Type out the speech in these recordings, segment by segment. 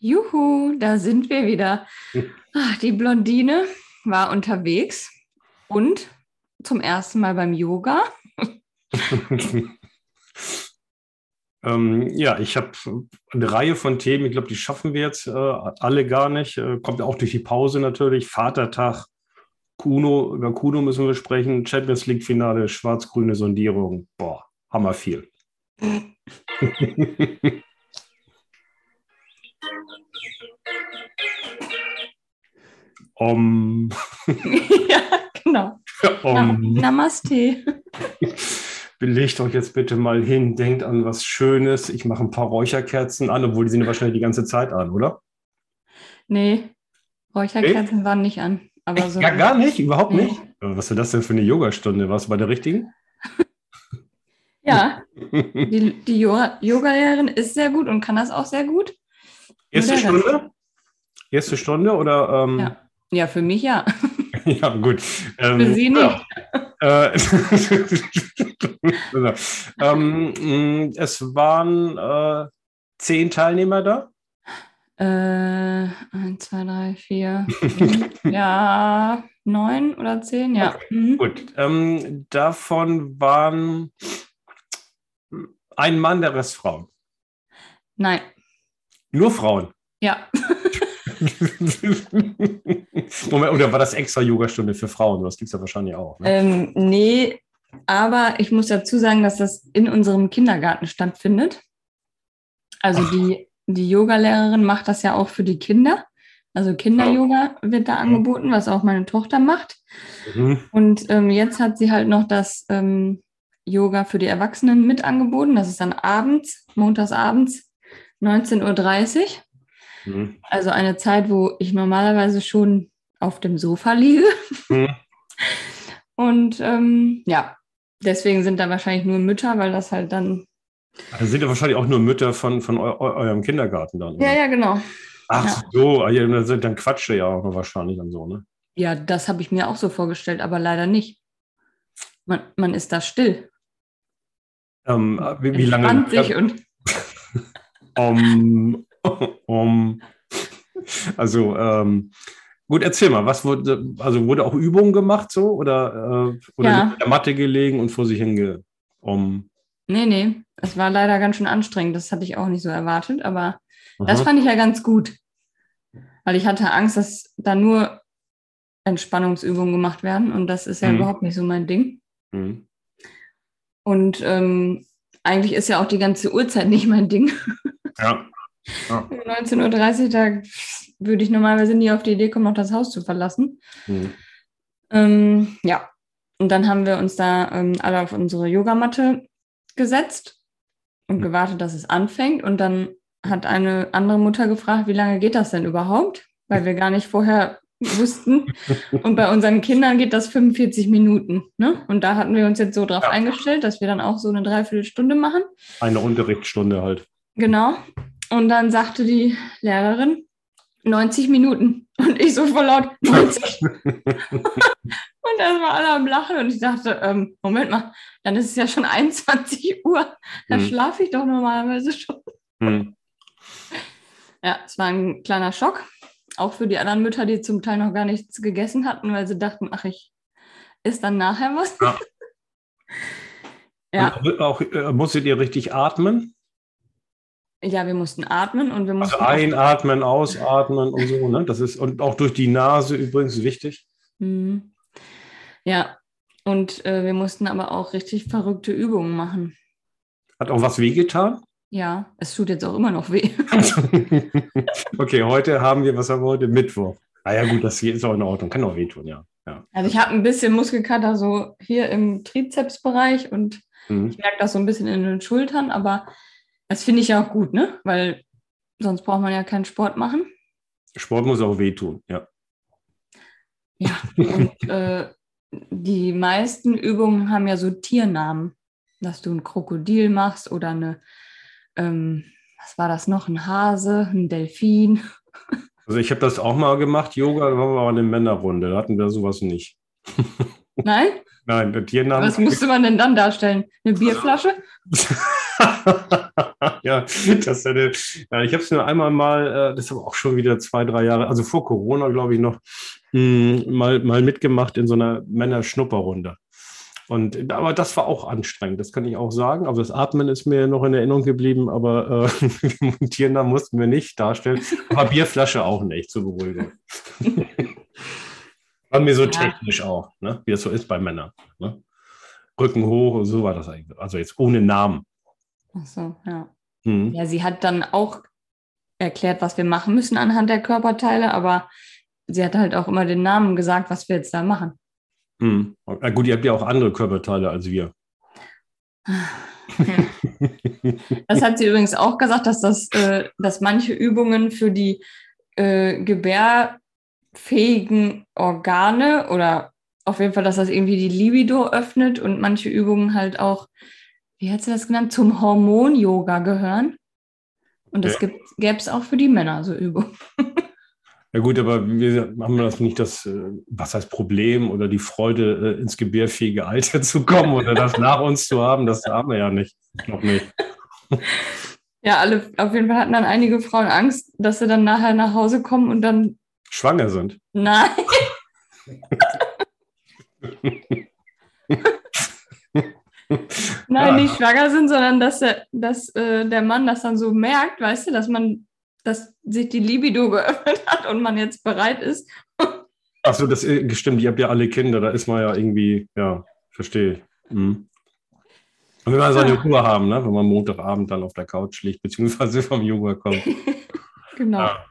Juhu, da sind wir wieder. Ach, die Blondine war unterwegs und zum ersten Mal beim Yoga. ähm, ja, ich habe eine Reihe von Themen. Ich glaube, die schaffen wir jetzt äh, alle gar nicht. Äh, kommt auch durch die Pause natürlich. Vatertag, Kuno, über Kuno müssen wir sprechen. Champions League Finale, schwarz-grüne Sondierung. Boah, hammer viel. Om. ja, genau. Om. Namaste. Belegt euch jetzt bitte mal hin, denkt an was Schönes. Ich mache ein paar Räucherkerzen an, obwohl die sind wahrscheinlich die ganze Zeit an, oder? Nee, Räucherkerzen nee? waren nicht an. Aber so ja, gar nicht, überhaupt nee. nicht. Was ist das denn für eine Yogastunde? Warst du bei der richtigen? ja, die, die Yoga-Lehrerin ist sehr gut und kann das auch sehr gut. Erste Stunde? Erste Stunde oder? Ähm, ja. Ja, für mich ja. ja, gut. Ähm, für Sie nicht. Ja. Äh, ähm, mm, es waren äh, zehn Teilnehmer da? Äh, ein, zwei, drei, vier. ja, neun oder zehn, ja. Okay, mhm. Gut. Ähm, davon waren ein Mann, der Rest Frauen. Nein. Nur Frauen? Ja. Moment, oder war das extra Yogastunde für Frauen? Das gibt es ja wahrscheinlich auch. Ne? Ähm, nee, aber ich muss dazu sagen, dass das in unserem Kindergarten stattfindet. Also die, die Yogalehrerin macht das ja auch für die Kinder. Also Kinder-Yoga wird da angeboten, was auch meine Tochter macht. Mhm. Und ähm, jetzt hat sie halt noch das ähm, Yoga für die Erwachsenen mit angeboten. Das ist dann abends, montags abends, 19.30 Uhr. Mhm. Also eine Zeit, wo ich normalerweise schon auf dem Sofa liege. Mhm. Und ähm, ja, deswegen sind da wahrscheinlich nur Mütter, weil das halt dann. Da sind ja wahrscheinlich auch nur Mütter von, von eu eurem Kindergarten dann. Oder? Ja, ja, genau. Ach ja. so, ah, dann quatscht ihr ja auch wahrscheinlich und so, ne? Ja, das habe ich mir auch so vorgestellt, aber leider nicht. Man, man ist da still. Ähm, wie, wie lange? sich und um, um, also ähm, gut, erzähl mal, was wurde, also wurde auch Übungen gemacht so oder, äh, oder ja. in der Matte gelegen und vor sich hinge um. Nee, nee, es war leider ganz schön anstrengend. Das hatte ich auch nicht so erwartet, aber Aha. das fand ich ja ganz gut. Weil ich hatte Angst, dass da nur Entspannungsübungen gemacht werden und das ist ja mhm. überhaupt nicht so mein Ding. Mhm. Und ähm, eigentlich ist ja auch die ganze Uhrzeit nicht mein Ding. Ja. Ja. 19.30 Uhr, da würde ich normalerweise nie auf die Idee kommen, noch das Haus zu verlassen. Mhm. Ähm, ja, und dann haben wir uns da ähm, alle auf unsere Yogamatte gesetzt und mhm. gewartet, dass es anfängt. Und dann hat eine andere Mutter gefragt, wie lange geht das denn überhaupt? Weil wir gar nicht vorher wussten. Und bei unseren Kindern geht das 45 Minuten. Ne? Und da hatten wir uns jetzt so drauf ja. eingestellt, dass wir dann auch so eine Dreiviertelstunde machen. Eine Unterrichtsstunde halt. Genau. Und dann sagte die Lehrerin, 90 Minuten. Und ich so voll laut, 90. und das war alle am Lachen und ich dachte, ähm, Moment mal, dann ist es ja schon 21 Uhr. Da hm. schlafe ich doch normalerweise schon. Hm. Ja, es war ein kleiner Schock. Auch für die anderen Mütter, die zum Teil noch gar nichts gegessen hatten, weil sie dachten, ach, ich ist dann nachher was. Ja. ja. auch, äh, musstet ihr richtig atmen? Ja, wir mussten atmen und wir also mussten. Also einatmen, ausatmen und so, ne? Das ist, und auch durch die Nase übrigens wichtig. Mhm. Ja, und äh, wir mussten aber auch richtig verrückte Übungen machen. Hat auch was wehgetan? Ja, es tut jetzt auch immer noch weh. okay, heute haben wir, was haben wir heute? Mittwoch. Ah ja, gut, das ist auch in Ordnung. Kann auch wehtun, ja. ja. Also ich habe ein bisschen Muskelkater so hier im Trizepsbereich und mhm. ich merke das so ein bisschen in den Schultern, aber das finde ich ja auch gut, ne? Weil sonst braucht man ja keinen Sport machen. Sport muss auch wehtun, ja. Ja, und äh, die meisten Übungen haben ja so Tiernamen, dass du ein Krokodil machst oder eine, ähm, was war das noch, ein Hase, ein Delfin. Also ich habe das auch mal gemacht, Yoga, da waren wir aber eine Männerrunde, da hatten wir sowas nicht. Nein? Nein, der Tiernamen. Was musste man denn dann darstellen? Eine Bierflasche? Ja, das eine, ja, ich habe es nur einmal mal, äh, das ist aber auch schon wieder zwei, drei Jahre, also vor Corona, glaube ich, noch mh, hm, mal, mal mitgemacht in so einer Männer-Schnupperrunde. Und aber das war auch anstrengend, das kann ich auch sagen. Aber das Atmen ist mir noch in Erinnerung geblieben, aber äh, montieren da mussten wir nicht darstellen. Aber Bierflasche auch nicht zur Beruhigung. war mir so ja. technisch auch, ne? wie das so ist bei Männern. Ne? Rücken hoch und so war das eigentlich. Also jetzt ohne Namen. Ach so, ja. Hm. Ja, sie hat dann auch erklärt, was wir machen müssen anhand der Körperteile, aber sie hat halt auch immer den Namen gesagt, was wir jetzt da machen. Hm. Na gut, ihr habt ja auch andere Körperteile als wir. Das hat sie übrigens auch gesagt, dass, das, äh, dass manche Übungen für die äh, gebärfähigen Organe oder auf jeden Fall, dass das irgendwie die Libido öffnet und manche Übungen halt auch, wie hat sie das genannt, zum Hormon-Yoga gehören. Und das ja. gäbe es auch für die Männer, so Übungen. Ja gut, aber wir haben das nicht das, äh, was heißt Problem oder die Freude, äh, ins gebärfähige Alter zu kommen oder das nach uns zu haben, das haben wir ja nicht. Noch nicht. Ja, alle, auf jeden Fall hatten dann einige Frauen Angst, dass sie dann nachher nach Hause kommen und dann schwanger sind. Nein. Nein, nicht schwanger sind, sondern dass, der, dass äh, der Mann das dann so merkt, weißt du, dass man dass sich die Libido geöffnet hat und man jetzt bereit ist. Achso, das äh, stimmt, ihr habt ja alle Kinder, da ist man ja irgendwie, ja, verstehe. Mhm. Und wenn wir seine ja. Ruhe haben, ne? wenn man Montagabend dann auf der Couch liegt, beziehungsweise vom Yoga kommt. genau. Ja,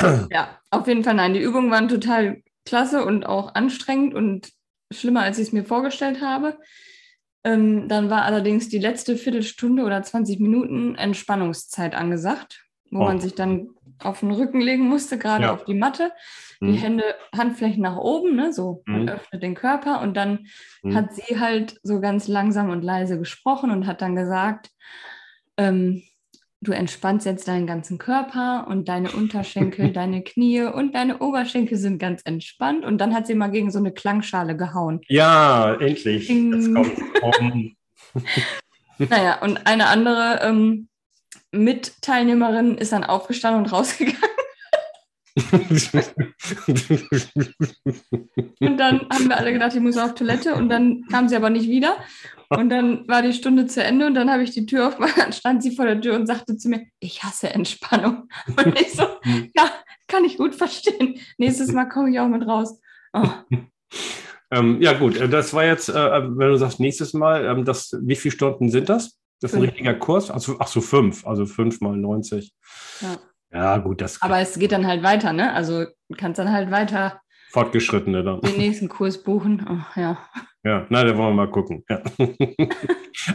ja. ja, auf jeden Fall nein. Die Übungen waren total klasse und auch anstrengend und schlimmer, als ich es mir vorgestellt habe. Ähm, dann war allerdings die letzte Viertelstunde oder 20 Minuten Entspannungszeit angesagt, wo oh. man sich dann auf den Rücken legen musste, gerade ja. auf die Matte. Die mhm. Hände, Handflächen nach oben, ne, so, man mhm. öffnet den Körper und dann mhm. hat sie halt so ganz langsam und leise gesprochen und hat dann gesagt, ähm, du entspannst jetzt deinen ganzen Körper und deine Unterschenkel, deine Knie und deine Oberschenkel sind ganz entspannt. Und dann hat sie mal gegen so eine Klangschale gehauen. Ja, endlich. Jetzt kommt naja, und eine andere ähm, Mitteilnehmerin ist dann aufgestanden und rausgegangen. Und dann haben wir alle gedacht, ich muss auf Toilette und dann kam sie aber nicht wieder. Und dann war die Stunde zu Ende und dann habe ich die Tür aufgemacht, dann stand sie vor der Tür und sagte zu mir, ich hasse Entspannung. Und ich so, ja, kann ich gut verstehen. Nächstes Mal komme ich auch mit raus. Oh. Ähm, ja, gut, äh, das war jetzt, äh, wenn du sagst, nächstes Mal, ähm, das, wie viele Stunden sind das? Das ist ein richtiger Kurs? Also, ach so, fünf, also fünf mal 90. Ja. Ja, gut, das. Aber es geht dann halt weiter, ne? Also du kannst dann halt weiter. Fortgeschrittene dann. Den nächsten Kurs buchen. Oh, ja. Ja, na, da wollen wir mal gucken. Ja.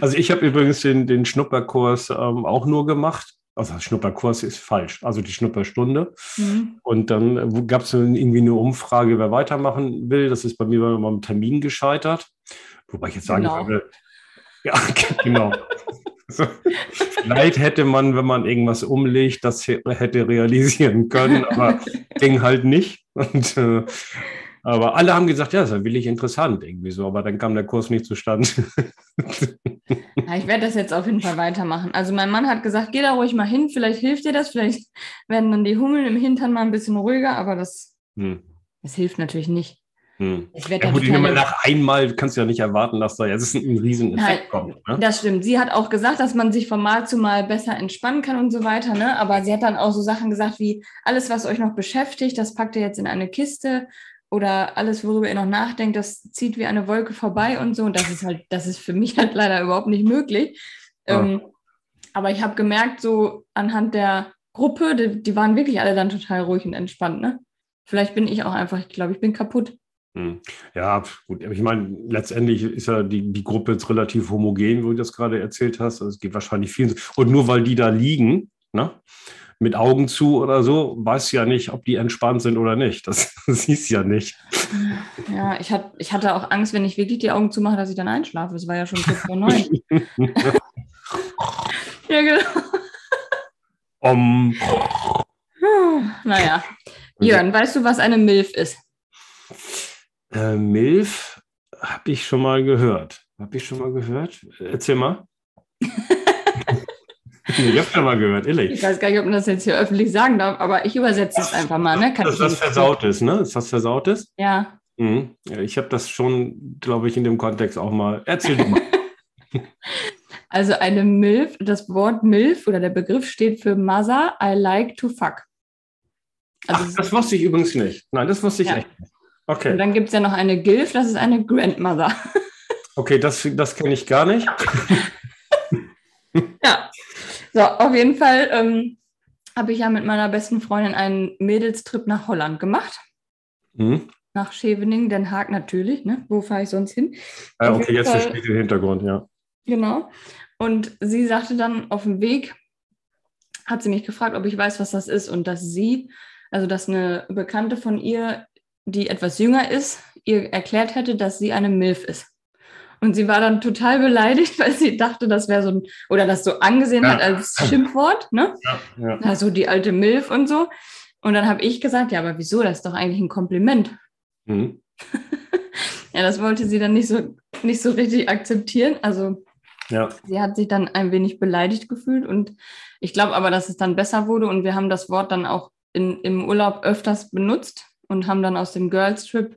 also ich habe übrigens den, den Schnupperkurs ähm, auch nur gemacht. Also Schnupperkurs ist falsch, also die Schnupperstunde. Mhm. Und dann äh, gab es irgendwie eine Umfrage, wer weitermachen will. Das ist bei mir beim Termin gescheitert. Wobei ich jetzt sagen genau. würde, ja, genau. Also, vielleicht hätte man, wenn man irgendwas umlegt, das hätte realisieren können, aber ging halt nicht. Und, äh, aber alle haben gesagt, ja, das ist wirklich interessant irgendwie so, aber dann kam der Kurs nicht zustande. Ja, ich werde das jetzt auf jeden Fall weitermachen. Also mein Mann hat gesagt, geh da ruhig mal hin, vielleicht hilft dir das, vielleicht werden dann die Hummeln im Hintern mal ein bisschen ruhiger, aber das, hm. das hilft natürlich nicht. Hm. Ja, gut, keine... nach einmal kannst du ja nicht erwarten, dass da jetzt ein riesen Effekt kommt. Ne? Das stimmt. Sie hat auch gesagt, dass man sich von Mal zu Mal besser entspannen kann und so weiter. Ne? Aber sie hat dann auch so Sachen gesagt wie, alles, was euch noch beschäftigt, das packt ihr jetzt in eine Kiste oder alles, worüber ihr noch nachdenkt, das zieht wie eine Wolke vorbei und so. Und das ist halt, das ist für mich halt leider überhaupt nicht möglich. Ja. Ähm, aber ich habe gemerkt, so anhand der Gruppe, die, die, waren wirklich alle dann total ruhig und entspannt. Ne? Vielleicht bin ich auch einfach, ich glaube, ich bin kaputt. Hm. Ja, gut. Ich meine, letztendlich ist ja die, die Gruppe jetzt relativ homogen, wo du das gerade erzählt hast. Also es geht wahrscheinlich vielen. Und nur weil die da liegen, ne, mit Augen zu oder so, weißt du ja nicht, ob die entspannt sind oder nicht. Das, das siehst du ja nicht. Ja, ich, hat, ich hatte auch Angst, wenn ich wirklich die Augen zumache, dass ich dann einschlafe. Das war ja schon kurz vor neun. ja, genau. Um. Naja. Jörn, weißt du, was eine Milf ist? Äh, Milf habe ich schon mal gehört. Habe ich schon mal gehört? Erzähl mal. ich habe schon mal gehört, ehrlich. Ich weiß gar nicht, ob man das jetzt hier öffentlich sagen darf, aber ich übersetze es einfach mal. Ne? Kann das ist was Versautes, ne? Ist was Versautes? Ja. Mhm. ich habe das schon, glaube ich, in dem Kontext auch mal. Erzähl du mal. also eine MILF, das Wort MILF oder der Begriff steht für Mother I like to fuck. Also Ach, das wusste ich übrigens nicht. Nein, das wusste ich ja. echt nicht. Okay. Und dann gibt es ja noch eine GILF, das ist eine Grandmother. Okay, das, das kenne ich gar nicht. ja, so, auf jeden Fall ähm, habe ich ja mit meiner besten Freundin einen Mädelstrip nach Holland gemacht. Mhm. Nach Scheveningen, Den Haag natürlich. Ne? Wo fahre ich sonst hin? Ja, okay, jetzt verstehe ich den Hintergrund, ja. Genau. Und sie sagte dann auf dem Weg, hat sie mich gefragt, ob ich weiß, was das ist und dass sie, also dass eine Bekannte von ihr, die etwas jünger ist, ihr erklärt hätte, dass sie eine MILF ist. Und sie war dann total beleidigt, weil sie dachte, das wäre so ein, oder das so angesehen ja. hat als Schimpfwort, ne? Ja, ja. Also die alte Milf und so. Und dann habe ich gesagt, ja, aber wieso? Das ist doch eigentlich ein Kompliment. Mhm. ja, das wollte sie dann nicht so, nicht so richtig akzeptieren. Also ja. sie hat sich dann ein wenig beleidigt gefühlt und ich glaube aber, dass es dann besser wurde und wir haben das Wort dann auch in, im Urlaub öfters benutzt und haben dann aus dem Girls Trip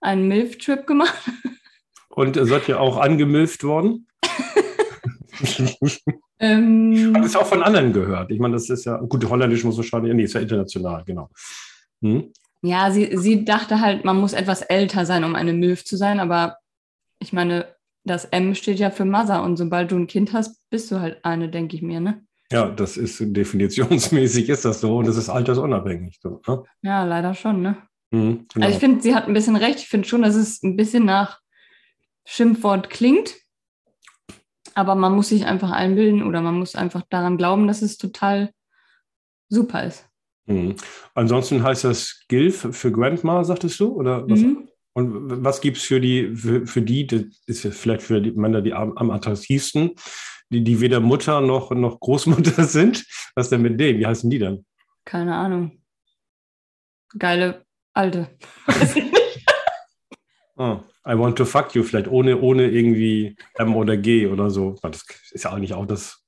einen Milf-Trip gemacht. Und seid ihr auch angemilft worden? ähm, Hat es auch von anderen gehört. Ich meine, das ist ja, gut, Holländisch muss wahrscheinlich, nee, ist ja international, genau. Hm? Ja, sie, sie dachte halt, man muss etwas älter sein, um eine Milf zu sein, aber ich meine, das M steht ja für Mother und sobald du ein Kind hast, bist du halt eine, denke ich mir, ne? Ja, das ist definitionsmäßig ist das so und das ist altersunabhängig. So, ne? Ja, leider schon, ne? Mhm, genau. Also ich finde, sie hat ein bisschen recht. Ich finde schon, dass es ein bisschen nach Schimpfwort klingt. Aber man muss sich einfach einbilden oder man muss einfach daran glauben, dass es total super ist. Mhm. Ansonsten heißt das GILF für Grandma, sagtest du? Oder was? Mhm. Und was gibt es für die, für, für die, das ist vielleicht für die Männer die am, am attraktivsten, die, die weder Mutter noch, noch Großmutter sind? Was denn mit denen? Wie heißen die dann? Keine Ahnung. Geile Alte. oh. I want to fuck you, vielleicht ohne, ohne irgendwie M oder G oder so. Das ist ja eigentlich auch das,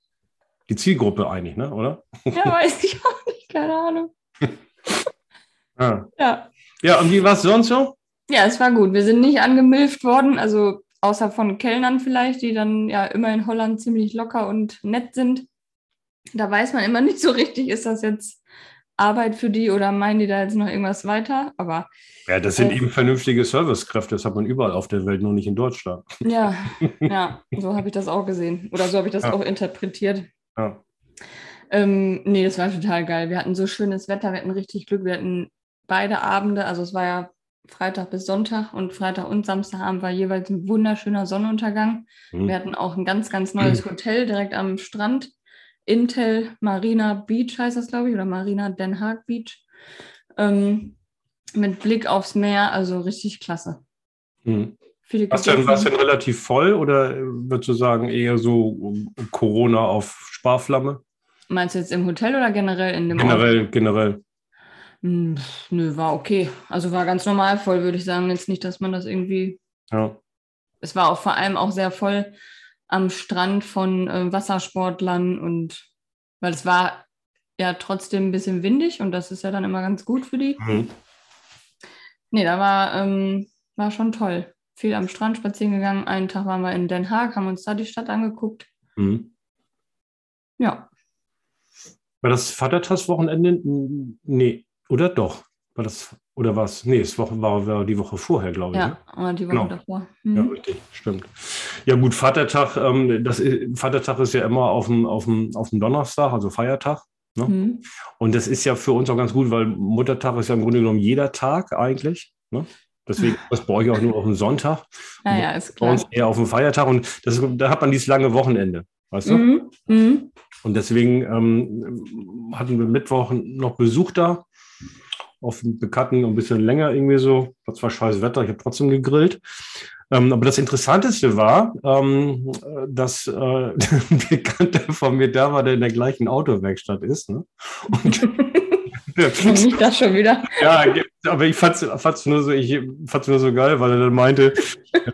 die Zielgruppe eigentlich, ne? oder? Ja, weiß ich auch nicht, keine Ahnung. ah. Ja. Ja, und wie war es sonst so? Ja, es war gut. Wir sind nicht angemilft worden, also außer von Kellnern vielleicht, die dann ja immer in Holland ziemlich locker und nett sind. Da weiß man immer nicht so richtig, ist das jetzt Arbeit für die oder meinen die da jetzt noch irgendwas weiter? Aber ja, das sind äh, eben vernünftige Servicekräfte, das hat man überall auf der Welt, nur nicht in Deutschland. Ja, ja, so habe ich das auch gesehen. Oder so habe ich das ja. auch interpretiert. Ja. Ähm, nee, das war total geil. Wir hatten so schönes Wetter, wir hatten richtig Glück. Wir hatten beide Abende, also es war ja Freitag bis Sonntag und Freitag und Samstagabend war jeweils ein wunderschöner Sonnenuntergang. Mhm. Wir hatten auch ein ganz, ganz neues Hotel direkt am Strand. Intel Marina Beach heißt das, glaube ich, oder Marina Den Haag Beach. Ähm, mit Blick aufs Meer, also richtig klasse. Mhm. Was denn, denn relativ voll oder würdest du sagen eher so Corona auf Sparflamme? Meinst du jetzt im Hotel oder generell in dem Generell, Ort? generell. Hm, nö, war okay. Also war ganz normal voll, würde ich sagen. Jetzt nicht, dass man das irgendwie. Ja. Es war auch vor allem auch sehr voll am Strand von äh, Wassersportlern und weil es war ja trotzdem ein bisschen windig und das ist ja dann immer ganz gut für die. Mhm. Nee, da war, ähm, war schon toll. Viel am Strand spazieren gegangen. Einen Tag waren wir in Den Haag, haben uns da die Stadt angeguckt. Mhm. Ja. War das Vatertagswochenende? Nee, oder doch? War das, oder was? Nee, es war, war, war die Woche vorher, glaube ich. Ja, ne? die Woche genau. davor. Mhm. Ja, richtig, stimmt. Ja, gut, Vatertag, ähm, das Vatertag ist ja immer auf dem, auf dem, auf dem Donnerstag, also Feiertag. Ne? Mhm. Und das ist ja für uns auch ganz gut, weil Muttertag ist ja im Grunde genommen jeder Tag eigentlich. Ne? Deswegen das brauche ich auch nur auf dem Sonntag. Ja, ja, ist klar. Bei uns eher auf dem Feiertag. Und das, da hat man dieses lange Wochenende. Weißt du? Mhm. Mhm. Und deswegen ähm, hatten wir Mittwoch noch Besuch da. Auf dem Bekannten ein bisschen länger irgendwie so. War scheiß Wetter, ich habe trotzdem gegrillt. Ähm, aber das Interessanteste war, ähm, dass äh, ein Bekannter von mir da war, der in der gleichen Autowerkstatt ist. Ne? Und, Nicht das schon wieder. Ja, aber ich fand es nur, so, nur so geil, weil er dann meinte,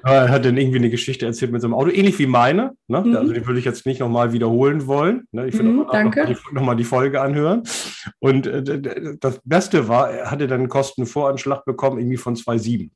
er hat dann irgendwie eine Geschichte erzählt mit seinem Auto, ähnlich wie meine. Ne? Mhm. Also die würde ich jetzt nicht nochmal wiederholen wollen. Ne? Ich würde mhm, nochmal noch die Folge anhören. Und äh, das Beste war, er hatte dann einen Kostenvoranschlag bekommen, irgendwie von 2,7.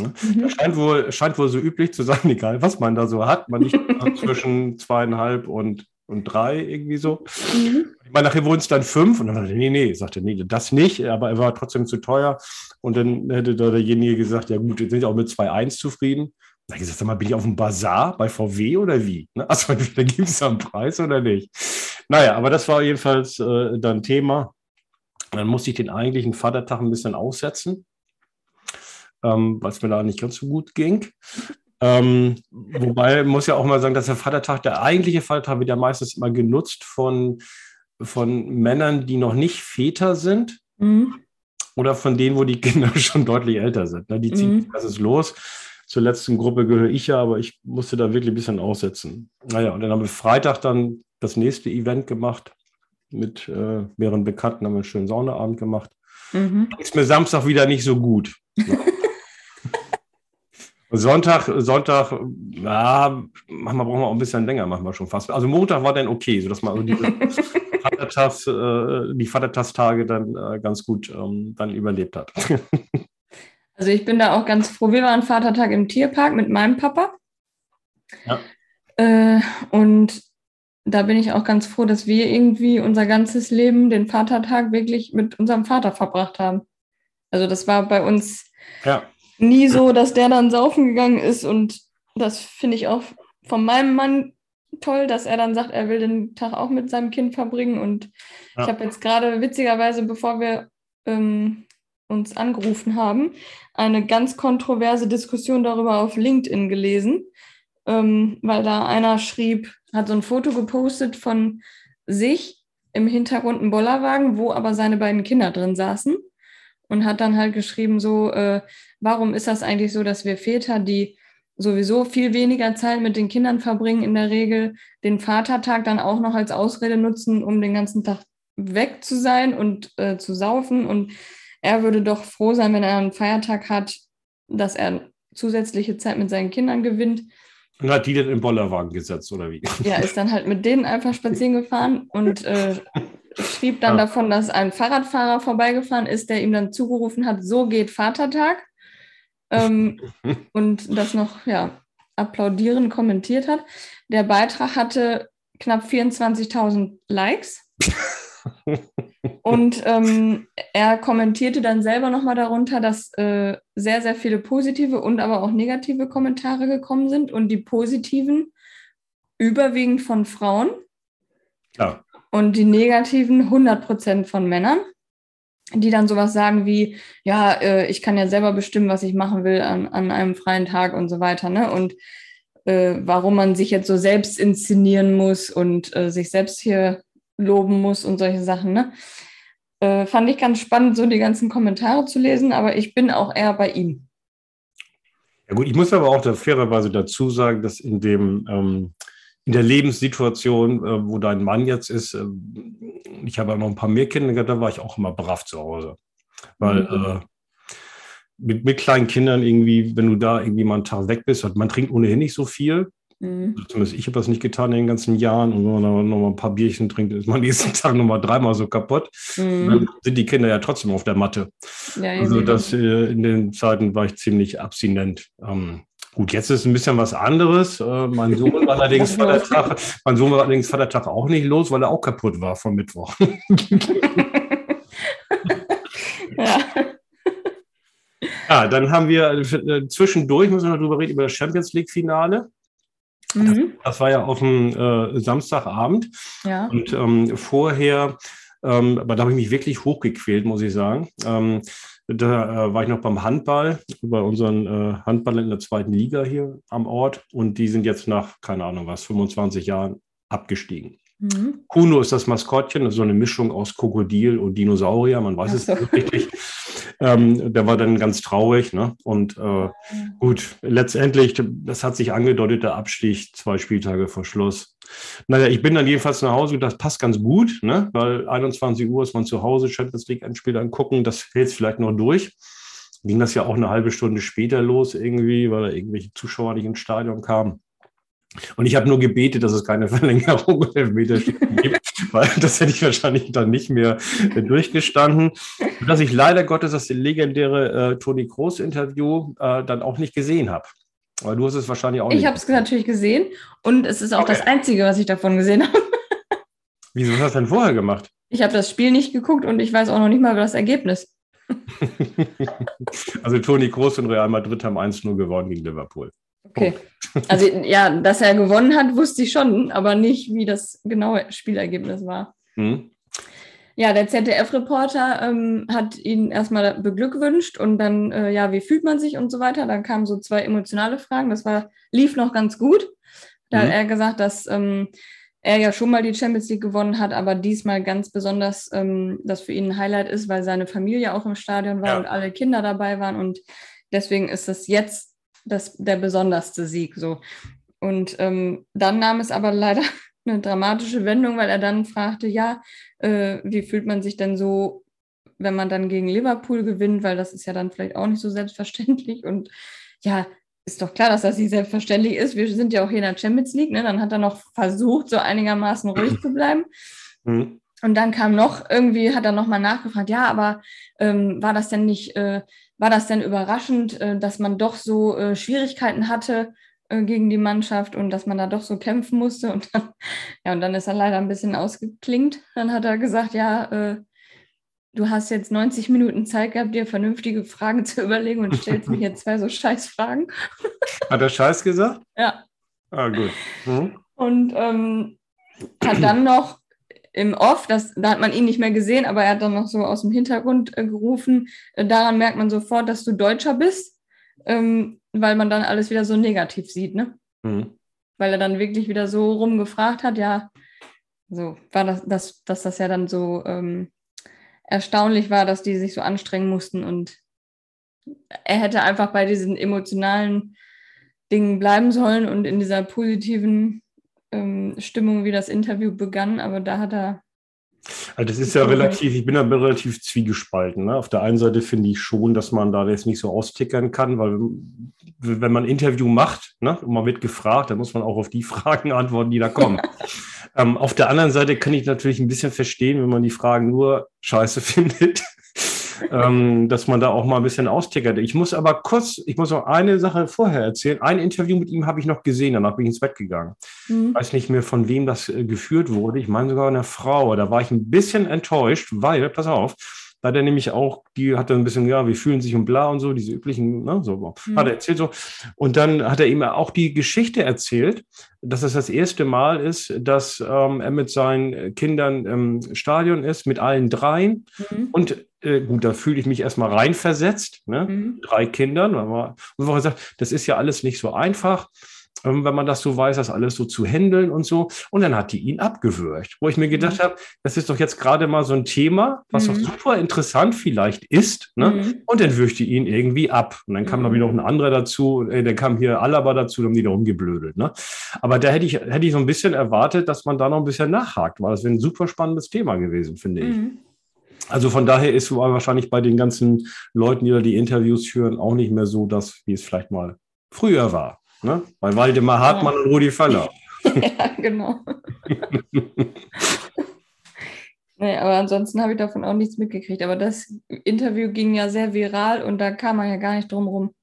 Ne? Mhm. Das scheint wohl, scheint wohl so üblich zu sein, egal was man da so hat. Man nicht zwischen zweieinhalb und, und drei irgendwie so. Mhm. Ich meine, nachher wurden es dann fünf und dann sagte nee, nee, sagte, nee, das nicht, aber er war trotzdem zu teuer. Und dann hätte da derjenige gesagt, ja gut, jetzt sind ich auch mit 2,1 zufrieden. Da habe ich gesagt, sag mal, bin ich auf dem Bazar bei VW oder wie? Ne? Also da gibt es einen Preis oder nicht? Naja, aber das war jedenfalls äh, dann Thema. Dann musste ich den eigentlichen Vatertag ein bisschen aussetzen ähm, weil es mir da nicht ganz so gut ging. Ähm, wobei muss ja auch mal sagen, dass der Vatertag, der eigentliche Vatertag, wird ja meistens immer genutzt von, von Männern, die noch nicht Väter sind. Mhm. Oder von denen, wo die Kinder schon deutlich älter sind. Ne? Die ziehen mhm. das los. Zur letzten Gruppe gehöre ich ja, aber ich musste da wirklich ein bisschen aussetzen. Naja, und dann haben wir Freitag dann das nächste Event gemacht mit äh, mehreren Bekannten, haben wir einen schönen Saunaabend gemacht. Mhm. Ist mir Samstag wieder nicht so gut. Sonntag, Sonntag, ja, manchmal brauchen wir auch ein bisschen länger, manchmal schon fast. Also Montag war dann okay, sodass man diese Vatertags, äh, die Vatertagstage dann äh, ganz gut ähm, dann überlebt hat. also ich bin da auch ganz froh. Wir waren Vatertag im Tierpark mit meinem Papa. Ja. Äh, und da bin ich auch ganz froh, dass wir irgendwie unser ganzes Leben, den Vatertag, wirklich mit unserem Vater verbracht haben. Also das war bei uns ja nie so, dass der dann saufen gegangen ist. Und das finde ich auch von meinem Mann toll, dass er dann sagt, er will den Tag auch mit seinem Kind verbringen. Und ja. ich habe jetzt gerade witzigerweise, bevor wir ähm, uns angerufen haben, eine ganz kontroverse Diskussion darüber auf LinkedIn gelesen, ähm, weil da einer schrieb, hat so ein Foto gepostet von sich im Hintergrund ein Bollerwagen, wo aber seine beiden Kinder drin saßen und hat dann halt geschrieben, so, äh, warum ist das eigentlich so, dass wir Väter, die sowieso viel weniger Zeit mit den Kindern verbringen, in der Regel den Vatertag dann auch noch als Ausrede nutzen, um den ganzen Tag weg zu sein und äh, zu saufen. Und er würde doch froh sein, wenn er einen Feiertag hat, dass er zusätzliche Zeit mit seinen Kindern gewinnt. Und hat die denn im Bollerwagen gesetzt, oder wie? Ja, ist dann halt mit denen einfach spazieren gefahren und äh, schrieb dann ja. davon, dass ein Fahrradfahrer vorbeigefahren ist, der ihm dann zugerufen hat, so geht Vatertag. Ähm, und das noch ja, applaudierend kommentiert hat. Der Beitrag hatte knapp 24.000 Likes. und ähm, er kommentierte dann selber nochmal darunter, dass äh, sehr, sehr viele positive und aber auch negative Kommentare gekommen sind und die positiven überwiegend von Frauen. Ja und die negativen 100 Prozent von Männern, die dann sowas sagen wie, ja, äh, ich kann ja selber bestimmen, was ich machen will an, an einem freien Tag und so weiter, ne? Und äh, warum man sich jetzt so selbst inszenieren muss und äh, sich selbst hier loben muss und solche Sachen, ne? Äh, fand ich ganz spannend, so die ganzen Kommentare zu lesen, aber ich bin auch eher bei ihm. Ja gut, ich muss aber auch da fairerweise dazu sagen, dass in dem ähm, in der Lebenssituation, äh, wo dein Mann jetzt ist, äh, ich habe ja noch ein paar mehr Kinder gehabt, da war ich auch immer brav zu Hause. Weil mhm. äh, mit, mit kleinen Kindern irgendwie, wenn du da irgendwie mal einen Tag weg bist, man trinkt ohnehin nicht so viel. Mhm. Zumindest ich habe das nicht getan in den ganzen Jahren. Und wenn man noch mal ein paar Bierchen trinkt, ist man nächsten Tag noch mal dreimal so kaputt. Mhm. Dann sind die Kinder ja trotzdem auf der Matte. Ja, also das äh, in den Zeiten war ich ziemlich abstinent. Ähm, Gut, jetzt ist ein bisschen was anderes. Äh, mein Sohn war allerdings Vatertag, mein Sohn war allerdings Vatertag auch nicht los, weil er auch kaputt war vom Mittwoch. ja. ja, dann haben wir äh, zwischendurch, müssen wir noch drüber reden, über das Champions League-Finale. Mhm. Das, das, war ja auf dem äh, Samstagabend. Ja. Und ähm, vorher, ähm, aber da habe ich mich wirklich hochgequält, muss ich sagen. Ähm, da äh, war ich noch beim Handball, bei unseren äh, Handball in der zweiten Liga hier am Ort. Und die sind jetzt nach, keine Ahnung was, 25 Jahren abgestiegen. Mhm. Kuno ist das Maskottchen, so eine Mischung aus Krokodil und Dinosaurier, man weiß so. es nicht richtig. Ähm, der war dann ganz traurig. Ne? Und äh, gut, letztendlich, das hat sich angedeutet, der Abstieg zwei Spieltage vor Schluss. Naja, ich bin dann jedenfalls nach Hause, das passt ganz gut, ne? weil 21 Uhr ist man zu Hause, Champions League ein Spiel angucken, das hält es vielleicht noch durch. Ging das ja auch eine halbe Stunde später los irgendwie, weil da irgendwelche Zuschauer nicht ins Stadion kamen. Und ich habe nur gebetet, dass es keine Verlängerung oder Elfmeterschießen gibt, weil das hätte ich wahrscheinlich dann nicht mehr äh, durchgestanden. Dass ich leider Gottes das legendäre äh, Toni Kroos-Interview äh, dann auch nicht gesehen habe. Weil du hast es wahrscheinlich auch ich nicht. Ich habe es natürlich gesehen und es ist auch okay. das Einzige, was ich davon gesehen habe. Wieso hast du das denn vorher gemacht? Ich habe das Spiel nicht geguckt und ich weiß auch noch nicht mal das Ergebnis. also Toni Kroos und Real Madrid haben 1-0 gewonnen gegen Liverpool. Okay. Also ja, dass er gewonnen hat, wusste ich schon, aber nicht, wie das genaue Spielergebnis war. Mhm. Ja, der ZDF-Reporter ähm, hat ihn erstmal beglückwünscht und dann, äh, ja, wie fühlt man sich und so weiter. Dann kamen so zwei emotionale Fragen. Das war, lief noch ganz gut. Da mhm. hat er gesagt, dass ähm, er ja schon mal die Champions League gewonnen hat, aber diesmal ganz besonders ähm, das für ihn ein Highlight ist, weil seine Familie auch im Stadion war ja. und alle Kinder dabei waren. Und deswegen ist es jetzt das, der besonderste Sieg. So. Und ähm, dann nahm es aber leider eine dramatische Wendung, weil er dann fragte, ja, äh, wie fühlt man sich denn so, wenn man dann gegen Liverpool gewinnt, weil das ist ja dann vielleicht auch nicht so selbstverständlich. Und ja, ist doch klar, dass das nicht selbstverständlich ist. Wir sind ja auch hier in der Champions League. Ne? Dann hat er noch versucht, so einigermaßen ruhig zu bleiben. Mhm. Und dann kam noch, irgendwie hat er nochmal nachgefragt, ja, aber ähm, war das denn nicht äh, war das denn überraschend, äh, dass man doch so äh, Schwierigkeiten hatte äh, gegen die Mannschaft und dass man da doch so kämpfen musste. Und dann, ja, und dann ist er leider ein bisschen ausgeklingt. Dann hat er gesagt, ja, du hast jetzt 90 Minuten Zeit gehabt, dir vernünftige Fragen zu überlegen und stellst mir jetzt zwei so Scheißfragen. Hat er Scheiß gesagt? Ja. Ah, gut. Mhm. Und ähm, hat dann noch im Off, das, da hat man ihn nicht mehr gesehen, aber er hat dann noch so aus dem Hintergrund äh, gerufen, äh, daran merkt man sofort, dass du Deutscher bist, ähm, weil man dann alles wieder so negativ sieht, ne? Mhm. Weil er dann wirklich wieder so rumgefragt hat, ja, so war das, dass, dass das ja dann so ähm, erstaunlich war, dass die sich so anstrengen mussten und er hätte einfach bei diesen emotionalen Dingen bleiben sollen und in dieser positiven ähm, Stimmung, wie das Interview begann, aber da hat er. Also das ist ja relativ, ich bin da relativ zwiegespalten. Ne? Auf der einen Seite finde ich schon, dass man da jetzt nicht so austickern kann, weil wenn man ein Interview macht ne, und man wird gefragt, dann muss man auch auf die Fragen antworten, die da kommen. ähm, auf der anderen Seite kann ich natürlich ein bisschen verstehen, wenn man die Fragen nur scheiße findet ähm, dass man da auch mal ein bisschen austickert. Ich muss aber kurz, ich muss noch eine Sache vorher erzählen. Ein Interview mit ihm habe ich noch gesehen, danach bin ich ins Bett gegangen. Mhm. Weiß nicht mehr, von wem das äh, geführt wurde. Ich meine sogar einer Frau. Da war ich ein bisschen enttäuscht, weil, pass auf, da hat er nämlich auch, die hat dann ein bisschen, ja, wir fühlen sich und bla und so, diese üblichen, ne, so, mhm. hat er erzählt so. Und dann hat er ihm auch die Geschichte erzählt, dass es das erste Mal ist, dass ähm, er mit seinen Kindern im Stadion ist, mit allen dreien. Mhm. Und äh, gut, da fühle ich mich erstmal reinversetzt, ne? Mhm. drei Kindern. Und wir haben gesagt, das ist ja alles nicht so einfach. Ähm, wenn man das so weiß, das alles so zu handeln und so. Und dann hat die ihn abgewürgt, wo ich mir gedacht mhm. habe, das ist doch jetzt gerade mal so ein Thema, was mhm. doch super interessant vielleicht ist. Ne? Mhm. Und dann würgte ihn irgendwie ab. Und dann kam noch wieder noch ein anderer dazu, äh, dann kam hier Alaba dazu, dann wieder rumgeblödelt. Ne? Aber da hätte ich, hätte ich so ein bisschen erwartet, dass man da noch ein bisschen nachhakt, weil das wäre ein super spannendes Thema gewesen, finde ich. Mhm. Also von daher ist wahrscheinlich bei den ganzen Leuten, die da die Interviews führen, auch nicht mehr so das, wie es vielleicht mal früher war. Ne? Bei Waldemar Hartmann ja. und Rudi Völler. ja, genau. nee, aber ansonsten habe ich davon auch nichts mitgekriegt. Aber das Interview ging ja sehr viral und da kam man ja gar nicht drum rum.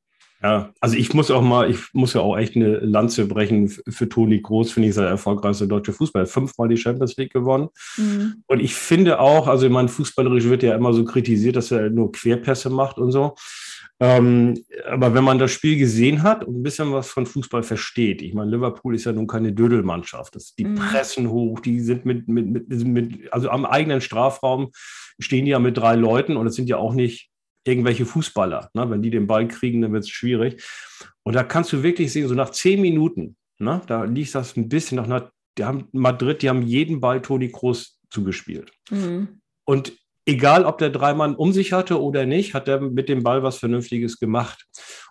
Ja, also ich muss auch mal, ich muss ja auch echt eine Lanze brechen für Toni Groß, finde ich, der erfolgreichste deutsche Fußballer. Fünfmal die Champions League gewonnen. Mhm. Und ich finde auch, also ich meine, fußballerisch wird ja immer so kritisiert, dass er nur Querpässe macht und so. Ähm, aber wenn man das Spiel gesehen hat und ein bisschen was von Fußball versteht, ich meine, Liverpool ist ja nun keine Dödelmannschaft. Das, die mhm. pressen hoch, die sind mit, mit, mit, mit, also am eigenen Strafraum stehen die ja mit drei Leuten und es sind ja auch nicht irgendwelche Fußballer. Ne? Wenn die den Ball kriegen, dann wird es schwierig. Und da kannst du wirklich sehen, so nach zehn Minuten, ne? da liegt das ein bisschen nach einer die haben Madrid, die haben jeden Ball Toni Kroos zugespielt. Mhm. Und egal, ob der drei Mann um sich hatte oder nicht, hat er mit dem Ball was Vernünftiges gemacht.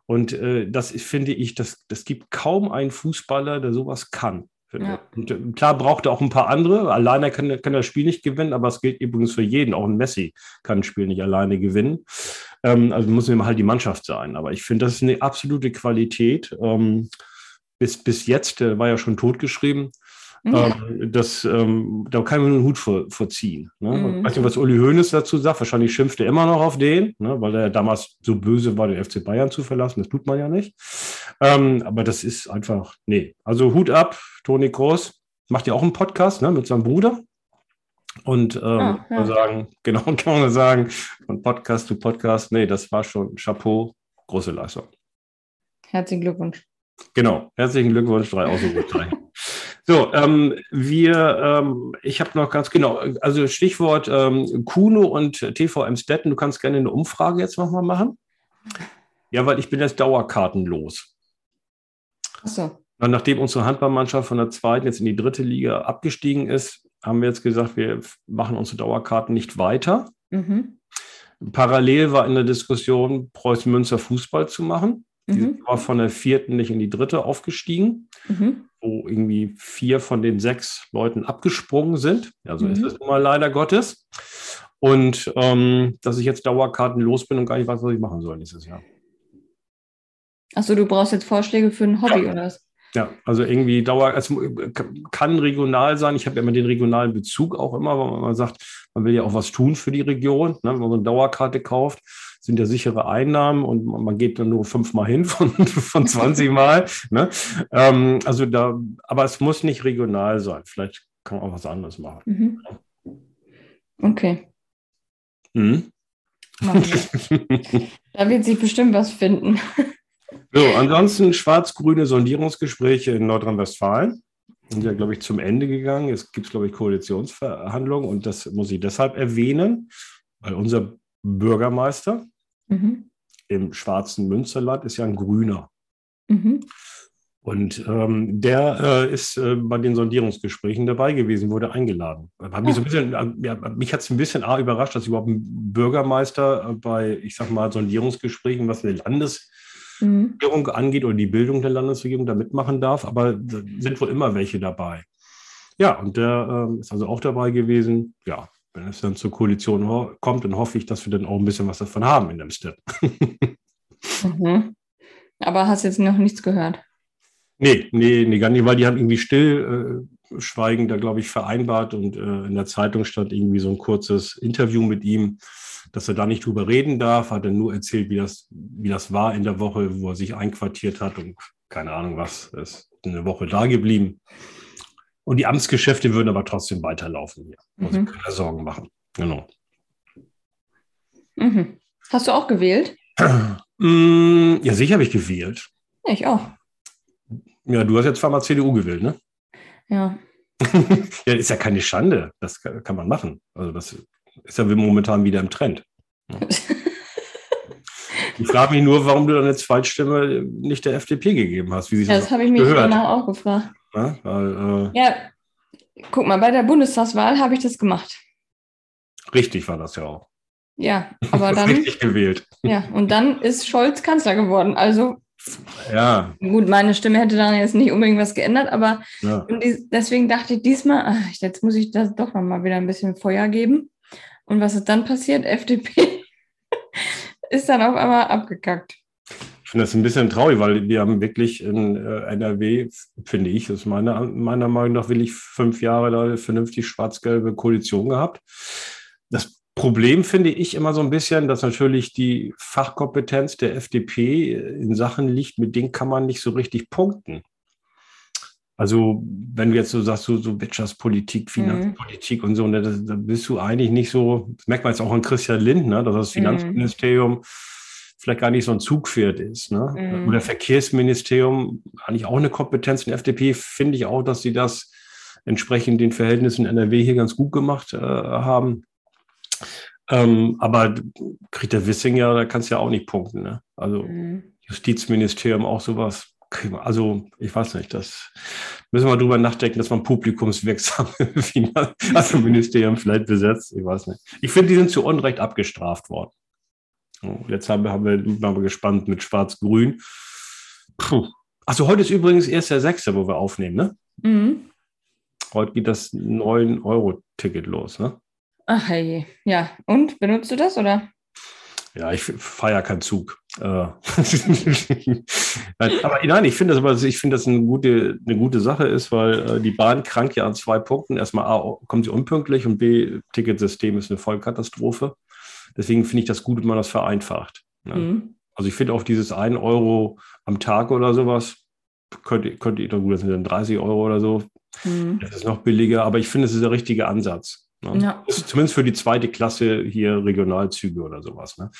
Und äh, das ist, finde ich, das, das gibt kaum einen Fußballer, der sowas kann. Ja. Und, äh, klar braucht er auch ein paar andere. Alleine kann, kann er das Spiel nicht gewinnen, aber es gilt übrigens für jeden. Auch ein Messi kann ein Spiel nicht alleine gewinnen. Ähm, also muss immer halt die Mannschaft sein. Aber ich finde, das ist eine absolute Qualität. Ähm, bis, bis jetzt, der war ja schon totgeschrieben. Ja. Ähm, das, ähm, da kann man nur einen Hut vor, vorziehen. Ne? Mhm. Ich weiß nicht, was Uli Hoeneß dazu sagt. Wahrscheinlich schimpft er immer noch auf den, ne? weil er damals so böse war, den FC Bayern zu verlassen. Das tut man ja nicht. Ähm, aber das ist einfach, nee. Also Hut ab, Toni Groß. Macht ja auch einen Podcast ne? mit seinem Bruder. Und ähm, ah, ja. sagen, genau, kann man sagen, von Podcast zu Podcast, nee, das war schon Chapeau, große Leistung. Herzlichen Glückwunsch. Genau, herzlichen Glückwunsch, drei Ausrufezeichen. So, ähm, wir, ähm, ich habe noch ganz genau, also Stichwort ähm, Kuno und TVM Stetten, du kannst gerne eine Umfrage jetzt nochmal machen. Ja, weil ich bin jetzt dauerkartenlos. Ach so. Nachdem unsere Handballmannschaft von der zweiten jetzt in die dritte Liga abgestiegen ist, haben wir jetzt gesagt, wir machen unsere Dauerkarten nicht weiter. Mhm. Parallel war in der Diskussion, Preußen Münster Fußball zu machen. Die mhm. war von der vierten nicht in die dritte aufgestiegen. Mhm wo irgendwie vier von den sechs Leuten abgesprungen sind. Also mhm. ist es immer leider Gottes. Und ähm, dass ich jetzt Dauerkarten los bin und gar nicht weiß, was ich machen soll nächstes Jahr. Achso, du brauchst jetzt Vorschläge für ein Hobby oder was? Ja, also irgendwie Dauer, also kann regional sein. Ich habe ja immer den regionalen Bezug auch immer, weil man sagt, man will ja auch was tun für die Region. Ne? Wenn man so eine Dauerkarte kauft, sind ja sichere Einnahmen und man geht dann nur fünfmal hin von, von 20 Mal. Ne? Ähm, also da, aber es muss nicht regional sein. Vielleicht kann man auch was anderes machen. Mhm. Okay. Mhm. da wird sich bestimmt was finden. So, ansonsten schwarz-grüne Sondierungsgespräche in Nordrhein-Westfalen sind ja, glaube ich, zum Ende gegangen. Es gibt, glaube ich, Koalitionsverhandlungen und das muss ich deshalb erwähnen, weil unser Bürgermeister mhm. im schwarzen Münsterland ist ja ein Grüner. Mhm. Und ähm, der äh, ist äh, bei den Sondierungsgesprächen dabei gewesen, wurde eingeladen. Hat mich, so ein bisschen, äh, ja, mich hat es ein bisschen A, überrascht, dass überhaupt ein Bürgermeister äh, bei, ich sag mal, Sondierungsgesprächen, was eine Landesregierung mhm. angeht oder die Bildung der Landesregierung da mitmachen darf, aber sind wohl immer welche dabei. Ja, und der äh, ist also auch dabei gewesen. Ja, wenn es dann zur Koalition kommt, dann hoffe ich, dass wir dann auch ein bisschen was davon haben in dem Step. mhm. Aber hast jetzt noch nichts gehört? Nee, nee, nee, gar nicht, weil die haben irgendwie stillschweigend äh, da, glaube ich, vereinbart und äh, in der Zeitung stand irgendwie so ein kurzes Interview mit ihm, dass er da nicht drüber reden darf, hat er nur erzählt, wie das, wie das war in der Woche, wo er sich einquartiert hat und keine Ahnung was, er ist eine Woche da geblieben. Und die Amtsgeschäfte würden aber trotzdem weiterlaufen hier. Muss mhm. ich keine Sorgen machen. Genau. Mhm. Hast du auch gewählt? Mm, ja, sicher habe ich gewählt. Ich auch. Ja, du hast jetzt zweimal CDU gewählt, ne? Ja. ja, ist ja keine Schande. Das kann man machen. Also das ist ja momentan wieder im Trend. ich frage mich nur, warum du dann jetzt Zweitstimme nicht der FDP gegeben hast. Wie ja, das habe ich mich gehört. danach auch gefragt. Ja, weil, äh, ja, guck mal, bei der Bundestagswahl habe ich das gemacht. Richtig war das ja auch. Ja, aber dann. richtig gewählt. Ja, und dann ist Scholz Kanzler geworden. Also. Ja. Gut, meine Stimme hätte dann jetzt nicht unbedingt was geändert, aber ja. deswegen dachte ich diesmal, ach, jetzt muss ich das doch noch wieder ein bisschen Feuer geben. Und was ist dann passiert? FDP ist dann auf einmal abgekackt finde das ein bisschen traurig, weil wir haben wirklich in äh, NRW, finde ich, ist meine, meiner Meinung nach wirklich fünf Jahre da vernünftig schwarz-gelbe Koalition gehabt. Das Problem finde ich immer so ein bisschen, dass natürlich die Fachkompetenz der FDP in Sachen liegt, mit denen kann man nicht so richtig punkten. Also, wenn du jetzt so sagst, so, so Wirtschaftspolitik, Finanzpolitik mhm. und so, ne, da bist du eigentlich nicht so, das merkt man jetzt auch an Christian Lindner, dass das mhm. Finanzministerium mhm vielleicht gar nicht so ein Zugpferd ist. Ne? Mhm. Oder Verkehrsministerium, eigentlich auch eine Kompetenz in der FDP, finde ich auch, dass sie das entsprechend den Verhältnissen in NRW hier ganz gut gemacht äh, haben. Ähm, aber kriegt der Wissing ja, da kannst du ja auch nicht punkten. Ne? Also mhm. Justizministerium auch sowas. Also ich weiß nicht, das müssen wir drüber nachdenken, dass man publikumswirksame also Ministerium vielleicht besetzt. Ich weiß nicht. Ich finde, die sind zu Unrecht abgestraft worden. Jetzt haben wir, haben wir, waren wir gespannt mit Schwarz-Grün. Achso, heute ist übrigens erst der 6., wo wir aufnehmen, ne? Mhm. Heute geht das 9-Euro-Ticket los, ne? Ach hey, ja. Und benutzt du das oder? Ja, ich feiere keinen Zug. Äh, aber nein, ich finde das aber, ich finde das eine gute, eine gute Sache ist, weil äh, die Bahn krankt ja an zwei Punkten. Erstmal A, kommt sie unpünktlich und B, Ticketsystem ist eine Vollkatastrophe. Deswegen finde ich das gut, wenn man das vereinfacht. Ne? Mhm. Also ich finde auch dieses 1 Euro am Tag oder sowas, könnte, könnte ich doch gut, das sind dann 30 Euro oder so. Mhm. Das ist noch billiger, aber ich finde, es ist der richtige Ansatz. Ne? Ja. Zumindest für die zweite Klasse hier Regionalzüge oder sowas. Ne?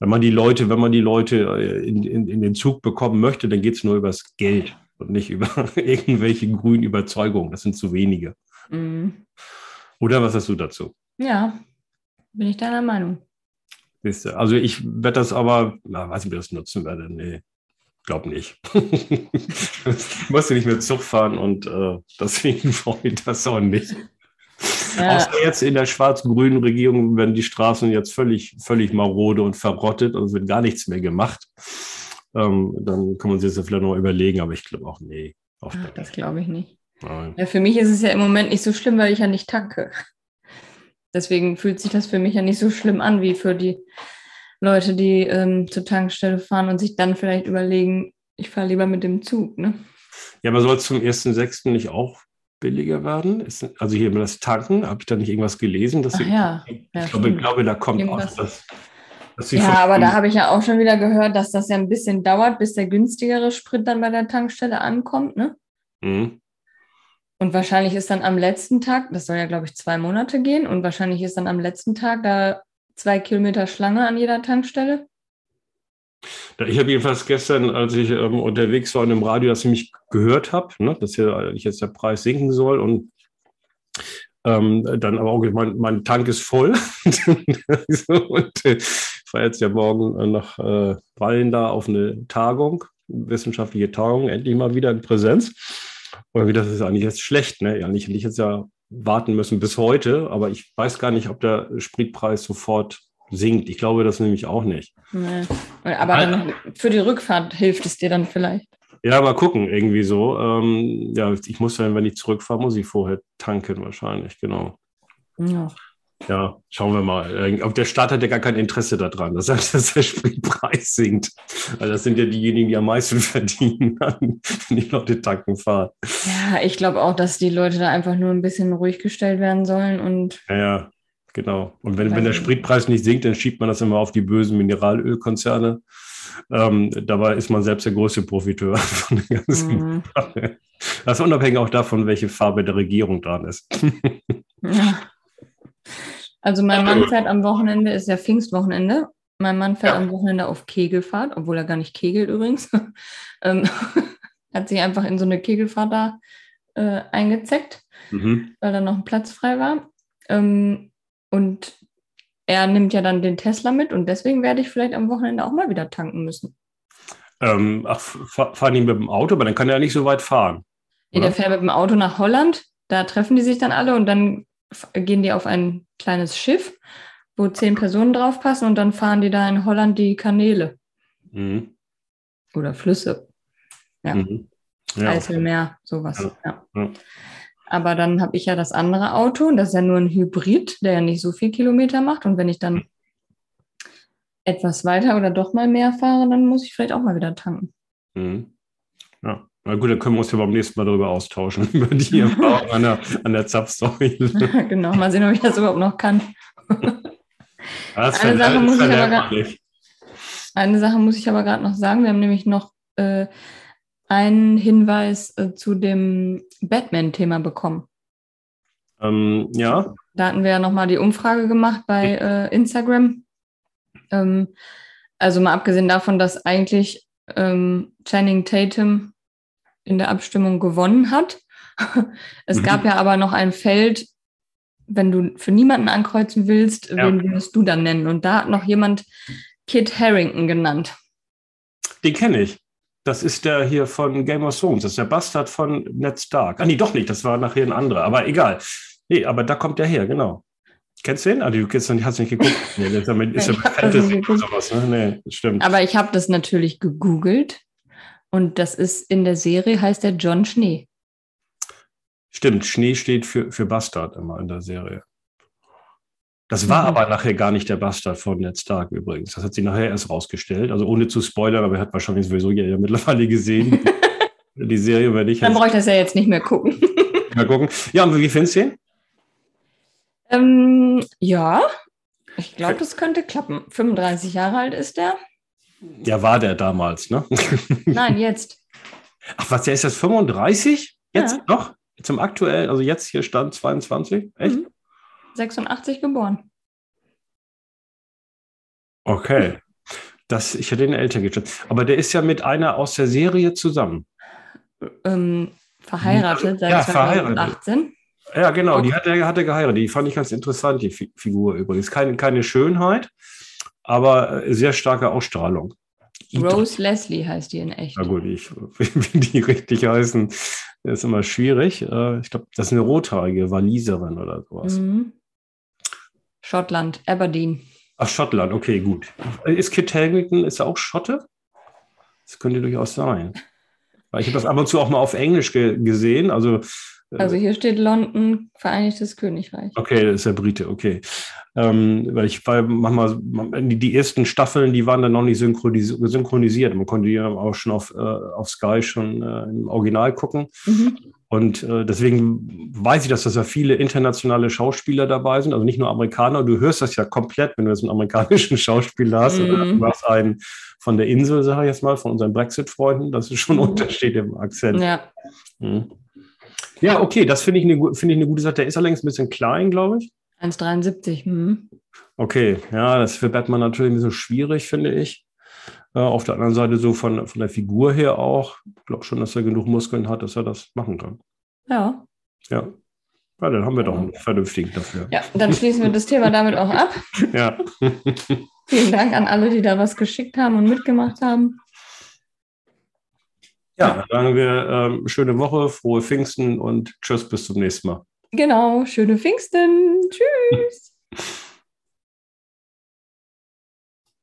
Wenn man die Leute, wenn man die Leute äh, in, in, in den Zug bekommen möchte, dann geht es nur übers Geld und nicht über irgendwelche grünen Überzeugungen. Das sind zu wenige. Mhm. Oder was hast du dazu? Ja, bin ich deiner Meinung. Also ich werde das aber, na, weiß nicht, ob ich das nutzen werde. Nee, glaube nicht. ich musste nicht mehr Zug fahren und äh, deswegen freue ich das auch nicht. Ja. Außer jetzt in der schwarz-grünen Regierung werden die Straßen jetzt völlig, völlig marode und verrottet und es wird gar nichts mehr gemacht. Ähm, dann kann man sich das vielleicht noch überlegen, aber ich glaube auch, nee. Ach, das glaube ich nicht. Ja, für mich ist es ja im Moment nicht so schlimm, weil ich ja nicht tanke. Deswegen fühlt sich das für mich ja nicht so schlimm an wie für die Leute, die ähm, zur Tankstelle fahren und sich dann vielleicht überlegen, ich fahre lieber mit dem Zug. Ne? Ja, aber soll es zum 1.6. nicht auch billiger werden? Ist, also hier das Tanken, habe ich da nicht irgendwas gelesen? Dass sie, ja, ja, ich, glaube, ich glaube, da kommt irgendwas. auch das. ja, aber da habe ich ja auch schon wieder gehört, dass das ja ein bisschen dauert, bis der günstigere Sprit dann bei der Tankstelle ankommt, ne? Mhm. Und wahrscheinlich ist dann am letzten Tag, das soll ja, glaube ich, zwei Monate gehen, und wahrscheinlich ist dann am letzten Tag da zwei Kilometer Schlange an jeder Tankstelle. Ich habe jedenfalls gestern, als ich ähm, unterwegs war und im Radio das nämlich gehört habe, ne, dass hier jetzt der Preis sinken soll und ähm, dann aber auch, mein, mein Tank ist voll. und äh, ich fahre jetzt ja morgen äh, nach äh, Wallen da auf eine Tagung, wissenschaftliche Tagung, endlich mal wieder in Präsenz. Und wie das ist eigentlich jetzt schlecht, ne? Eigentlich hätte ich jetzt ja warten müssen bis heute, aber ich weiß gar nicht, ob der Spritpreis sofort sinkt. Ich glaube das nämlich auch nicht. Nee. Aber dann für die Rückfahrt hilft es dir dann vielleicht. Ja, mal gucken, irgendwie so. Ähm, ja, ich muss dann, wenn ich zurückfahre, muss ich vorher tanken wahrscheinlich, genau. Ja. Ja, schauen wir mal. Auf der Staat hat ja gar kein Interesse daran, dass, dass der Spritpreis sinkt. Weil das sind ja diejenigen, die am meisten verdienen, wenn die Leute tanken fahren. Ja, ich glaube auch, dass die Leute da einfach nur ein bisschen ruhig gestellt werden sollen und. Ja, ja. Genau. Und wenn, wenn der Spritpreis nicht sinkt, dann schiebt man das immer auf die bösen Mineralölkonzerne. Ähm, dabei ist man selbst der größte Profiteur von der ganzen mhm. Sache. Das ist unabhängig auch davon, welche Farbe der Regierung dran ist. ja. Also mein Mann fährt am Wochenende, ist ja Pfingstwochenende. Mein Mann fährt ja. am Wochenende auf Kegelfahrt, obwohl er gar nicht kegelt übrigens. ähm, hat sich einfach in so eine Kegelfahrt da äh, eingezeckt, mhm. weil da noch ein Platz frei war. Ähm, und er nimmt ja dann den Tesla mit und deswegen werde ich vielleicht am Wochenende auch mal wieder tanken müssen. Ähm, ach, fahren die mit dem Auto, aber dann kann er ja nicht so weit fahren. Nee, der fährt mit dem Auto nach Holland, da treffen die sich dann alle und dann gehen die auf ein kleines Schiff, wo zehn Personen draufpassen und dann fahren die da in Holland die Kanäle. Mhm. Oder Flüsse. Ja. Mhm. ja. Eiselmeer, sowas. Ja. ja. Aber dann habe ich ja das andere Auto, das ist ja nur ein Hybrid, der ja nicht so viel Kilometer macht. Und wenn ich dann etwas weiter oder doch mal mehr fahre, dann muss ich vielleicht auch mal wieder tanken. Mhm. Ja. Na gut, dann können wir uns ja beim nächsten Mal darüber austauschen, über die Erfahrung an der, an der Zapfsäule. genau, mal sehen, ob ich das überhaupt noch kann. eine, Sache muss ich aber grad, eine Sache muss ich aber gerade noch sagen. Wir haben nämlich noch äh, einen Hinweis äh, zu dem Batman-Thema bekommen. Ähm, ja. Da hatten wir ja nochmal die Umfrage gemacht bei äh, Instagram. Ähm, also mal abgesehen davon, dass eigentlich ähm, Channing Tatum in der Abstimmung gewonnen hat. es gab mhm. ja aber noch ein Feld, wenn du für niemanden ankreuzen willst, ja. wen würdest du dann nennen? Und da hat noch jemand Kit Harrington genannt. Den kenne ich. Das ist der hier von Game of Thrones. Das ist der Bastard von Ned Stark. Ah, nee, doch nicht. Das war nachher ein anderer. Aber egal. Nee, aber da kommt der her, genau. Kennst du den? Ah, du kennst, hast nicht geguckt. Nee, das ist ja mit, ist ja mit Fantasy oder sowas. Ne? Nee, stimmt. Aber ich habe das natürlich gegoogelt. Und das ist in der Serie heißt der John Schnee. Stimmt, Schnee steht für, für Bastard immer in der Serie. Das war mhm. aber nachher gar nicht der Bastard von Ned Stark übrigens. Das hat sie nachher erst rausgestellt. Also ohne zu spoilern, aber er hat wahrscheinlich sowieso ja mittlerweile gesehen. die Serie werde ich. Dann brauche ich das ja jetzt nicht mehr gucken. mal gucken. Ja, und wie findest du ihn? Ähm, ja, ich glaube, das könnte klappen. 35 Jahre alt ist er. Ja, war der damals, ne? Nein, jetzt. Ach, was, der ist jetzt 35? Jetzt ja. noch? Zum aktuellen, also jetzt hier stand 22? Echt? Mhm. 86 geboren. Okay. Das, ich hätte den älter geschätzt. Aber der ist ja mit einer aus der Serie zusammen. Ähm, verheiratet seit ja, 2018. Verheiratet. Ja, genau, okay. die hat er, hat er geheiratet. Die fand ich ganz interessant, die Figur übrigens. Keine, keine Schönheit, aber äh, sehr starke Ausstrahlung. Rose Leslie heißt die in echt. Na gut, ich, wie die richtig heißen, ist immer schwierig. Äh, ich glaube, das ist eine rothaarige Waliserin oder sowas. Mhm. Schottland, Aberdeen. Ach, Schottland, okay, gut. Ist Kit Harington, ist er auch Schotte? Das könnte durchaus sein. Weil ich habe das ab und zu auch mal auf Englisch ge gesehen. Also also hier steht London, Vereinigtes Königreich. Okay, das ist der Brite, okay. Ähm, weil ich war manchmal, die, ersten Staffeln, die waren dann noch nicht synchronis synchronisiert. Man konnte die ja auch schon auf, äh, auf Sky schon äh, im Original gucken. Mhm. Und äh, deswegen weiß ich, dass das ja viele internationale Schauspieler dabei sind, also nicht nur Amerikaner. Du hörst das ja komplett, wenn du jetzt einen amerikanischen Schauspieler hast mhm. oder du hast einen von der Insel, sage ich jetzt mal, von unseren Brexit-Freunden. Das ist schon ein mhm. Unterschied im Akzent. Ja. Mhm. Ja, okay, das finde ich, eine, find ich eine gute Sache. Der ist allerdings ein bisschen klein, glaube ich. 1,73. Hm. Okay, ja, das ist für Batman natürlich ein bisschen schwierig, finde ich. Äh, auf der anderen Seite so von, von der Figur her auch. Ich glaube schon, dass er genug Muskeln hat, dass er das machen kann. Ja. Ja. Ja, dann haben wir doch einen vernünftigen dafür. Ja, dann schließen wir das Thema damit auch ab. Ja. Vielen Dank an alle, die da was geschickt haben und mitgemacht haben. Ja, dann sagen wir ähm, schöne Woche, frohe Pfingsten und tschüss, bis zum nächsten Mal. Genau, schöne Pfingsten. Tschüss.